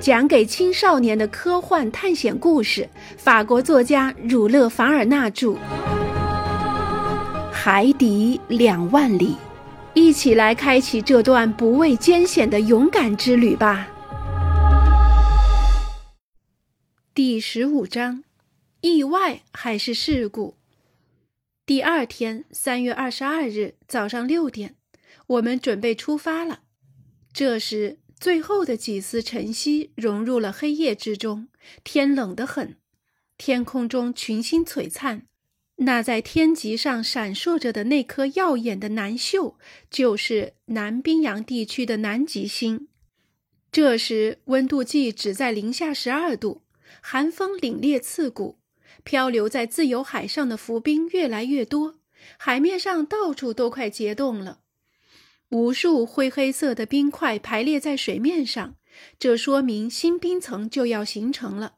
讲给青少年的科幻探险故事，法国作家儒勒·凡尔纳著，《海底两万里》，一起来开启这段不畏艰险的勇敢之旅吧。第十五章：意外还是事故？第二天，三月二十二日早上六点，我们准备出发了。这时。最后的几丝晨曦融入了黑夜之中，天冷得很，天空中群星璀璨。那在天极上闪烁着的那颗耀眼的南宿，就是南冰洋地区的南极星。这时温度计只在零下十二度，寒风凛冽刺骨，漂流在自由海上的浮冰越来越多，海面上到处都快结冻了。无数灰黑色的冰块排列在水面上，这说明新冰层就要形成了。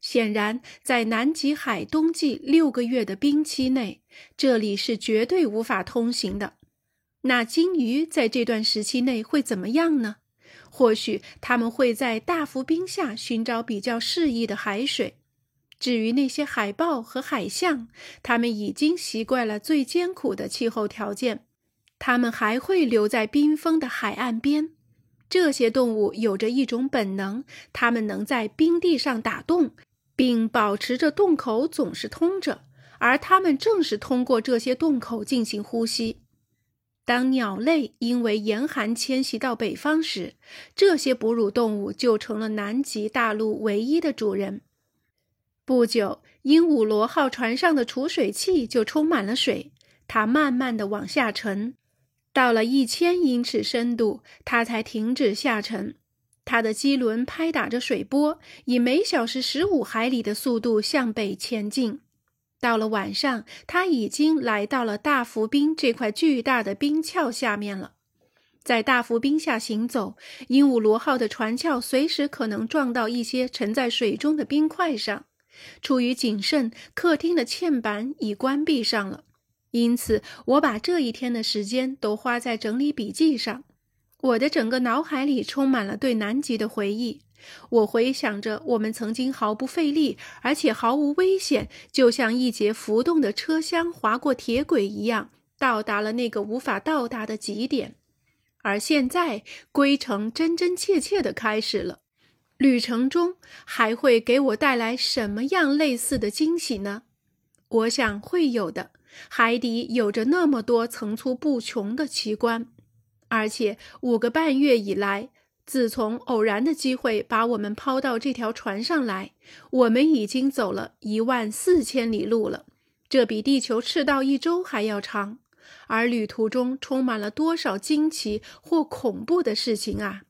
显然，在南极海冬季六个月的冰期内，这里是绝对无法通行的。那鲸鱼在这段时期内会怎么样呢？或许它们会在大浮冰下寻找比较适宜的海水。至于那些海豹和海象，它们已经习惯了最艰苦的气候条件。它们还会留在冰封的海岸边。这些动物有着一种本能，它们能在冰地上打洞，并保持着洞口总是通着，而它们正是通过这些洞口进行呼吸。当鸟类因为严寒迁徙到北方时，这些哺乳动物就成了南极大陆唯一的主人。不久，鹦鹉螺号船上的储水器就充满了水，它慢慢地往下沉。到了一千英尺深度，它才停止下沉。它的机轮拍打着水波，以每小时十五海里的速度向北前进。到了晚上，它已经来到了大浮冰这块巨大的冰壳下面了。在大浮冰下行走，鹦鹉螺号的船壳随时可能撞到一些沉在水中的冰块上。出于谨慎，客厅的嵌板已关闭上了。因此，我把这一天的时间都花在整理笔记上。我的整个脑海里充满了对南极的回忆。我回想着我们曾经毫不费力，而且毫无危险，就像一节浮动的车厢划过铁轨一样，到达了那个无法到达的极点。而现在，归程真真切切地开始了。旅程中还会给我带来什么样类似的惊喜呢？我想会有的。海底有着那么多层出不穷的奇观，而且五个半月以来，自从偶然的机会把我们抛到这条船上来，我们已经走了一万四千里路了，这比地球赤道一周还要长。而旅途中充满了多少惊奇或恐怖的事情啊！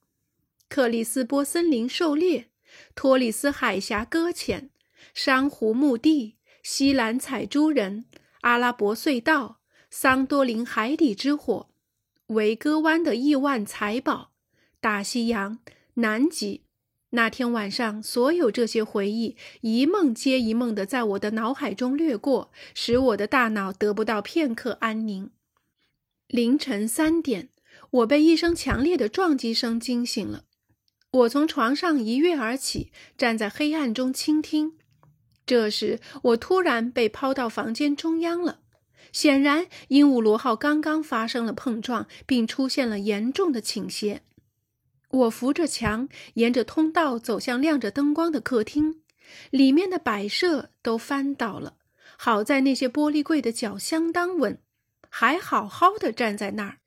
克里斯波森林狩猎，托里斯海峡搁浅，珊瑚墓地，西兰采珠人。阿拉伯隧道、桑多林海底之火、维戈湾的亿万财宝、大西洋、南极。那天晚上，所有这些回忆一梦接一梦的在我的脑海中掠过，使我的大脑得不到片刻安宁。凌晨三点，我被一声强烈的撞击声惊醒了。我从床上一跃而起，站在黑暗中倾听。这时，我突然被抛到房间中央了。显然，鹦鹉螺号刚刚发生了碰撞，并出现了严重的倾斜。我扶着墙，沿着通道走向亮着灯光的客厅，里面的摆设都翻倒了。好在那些玻璃柜的脚相当稳，还好好的站在那儿。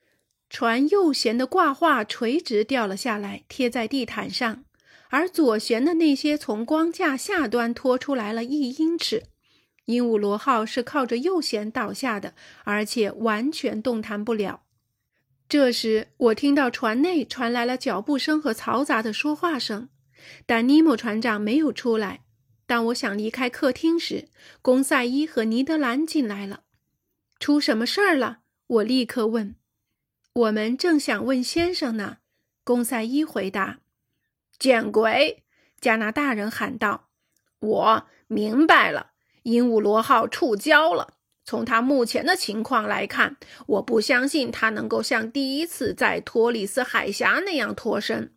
船右舷的挂画垂直掉了下来，贴在地毯上。而左舷的那些从光架下端拖出来了一英尺，鹦鹉螺号是靠着右舷倒下的，而且完全动弹不了。这时，我听到船内传来了脚步声和嘈杂的说话声，但尼莫船长没有出来。当我想离开客厅时，贡赛伊和尼德兰进来了。出什么事儿了？我立刻问。我们正想问先生呢，贡赛伊回答。见鬼！加拿大人喊道：“我明白了，鹦鹉螺号触礁了。从他目前的情况来看，我不相信他能够像第一次在托里斯海峡那样脱身。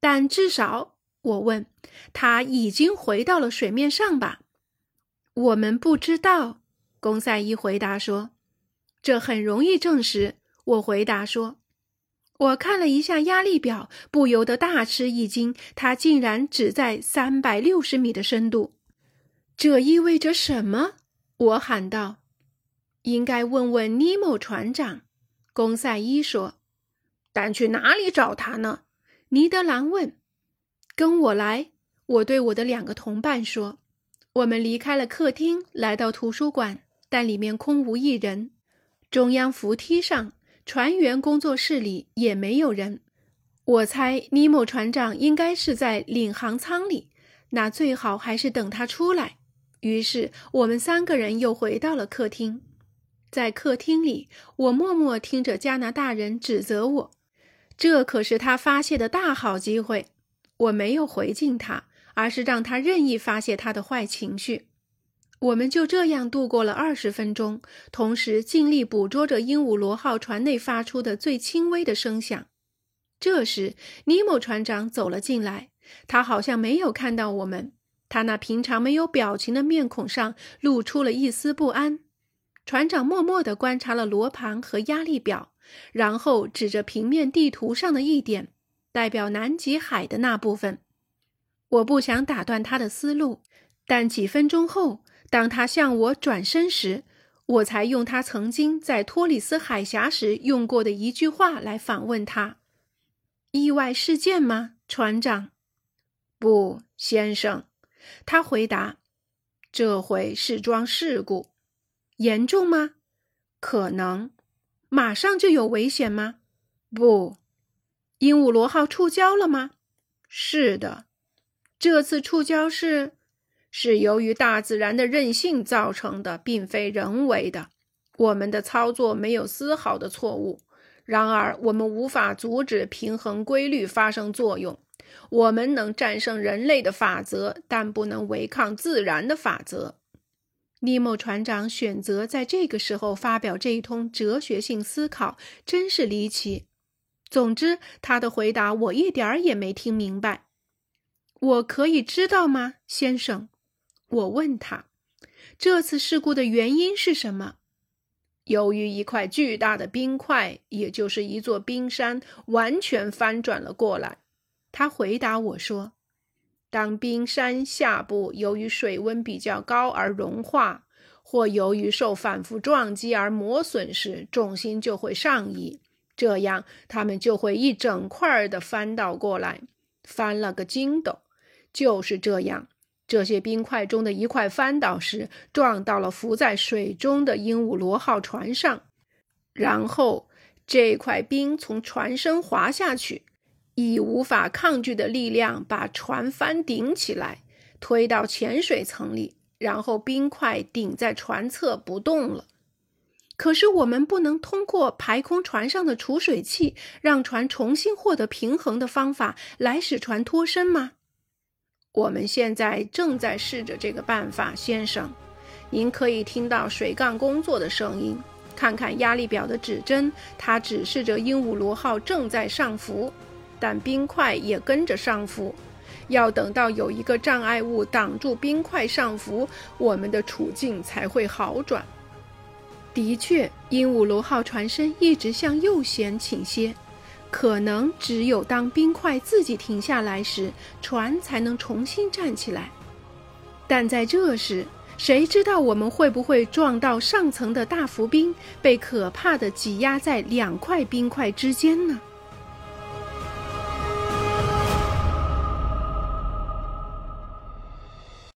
但至少，我问：“它已经回到了水面上吧？”我们不知道。公赛伊回答说：“这很容易证实。”我回答说：“我看了一下压力表，不由得大吃一惊，它竟然只在三百六十米的深度。这意味着什么？”我喊道。“应该问问尼莫船长。”公赛伊说。“但去哪里找他呢？”尼德兰问。跟我来，我对我的两个同伴说。我们离开了客厅，来到图书馆，但里面空无一人。中央扶梯上、船员工作室里也没有人。我猜尼莫船长应该是在领航舱里，那最好还是等他出来。于是我们三个人又回到了客厅。在客厅里，我默默听着加拿大人指责我，这可是他发泄的大好机会。我没有回敬他，而是让他任意发泄他的坏情绪。我们就这样度过了二十分钟，同时尽力捕捉着鹦鹉螺号船内发出的最轻微的声响。这时，尼莫船长走了进来，他好像没有看到我们，他那平常没有表情的面孔上露出了一丝不安。船长默默地观察了罗盘和压力表，然后指着平面地图上的一点。代表南极海的那部分，我不想打断他的思路，但几分钟后，当他向我转身时，我才用他曾经在托里斯海峡时用过的一句话来反问他：“意外事件吗，船长？”“不，先生。”他回答，“这回是桩事故，严重吗？可能。马上就有危险吗？不。”鹦鹉螺号触礁了吗？是的，这次触礁是是由于大自然的任性造成的，并非人为的。我们的操作没有丝毫的错误。然而，我们无法阻止平衡规律发生作用。我们能战胜人类的法则，但不能违抗自然的法则。尼莫船长选择在这个时候发表这一通哲学性思考，真是离奇。总之，他的回答我一点儿也没听明白。我可以知道吗，先生？我问他，这次事故的原因是什么？由于一块巨大的冰块，也就是一座冰山，完全翻转了过来。他回答我说：“当冰山下部由于水温比较高而融化，或由于受反复撞击而磨损时，重心就会上移。”这样，他们就会一整块的翻倒过来，翻了个筋斗。就是这样，这些冰块中的一块翻倒时，撞到了浮在水中的鹦鹉螺号船上，然后这块冰从船身滑下去，以无法抗拒的力量把船帆顶起来，推到浅水层里，然后冰块顶在船侧不动了。可是我们不能通过排空船上的储水器，让船重新获得平衡的方法来使船脱身吗？我们现在正在试着这个办法，先生。您可以听到水杠工作的声音，看看压力表的指针，它指示着鹦鹉螺号正在上浮，但冰块也跟着上浮。要等到有一个障碍物挡住冰块上浮，我们的处境才会好转。的确，鹦鹉螺号船身一直向右舷倾斜，可能只有当冰块自己停下来时，船才能重新站起来。但在这时，谁知道我们会不会撞到上层的大浮冰，被可怕的挤压在两块冰块之间呢？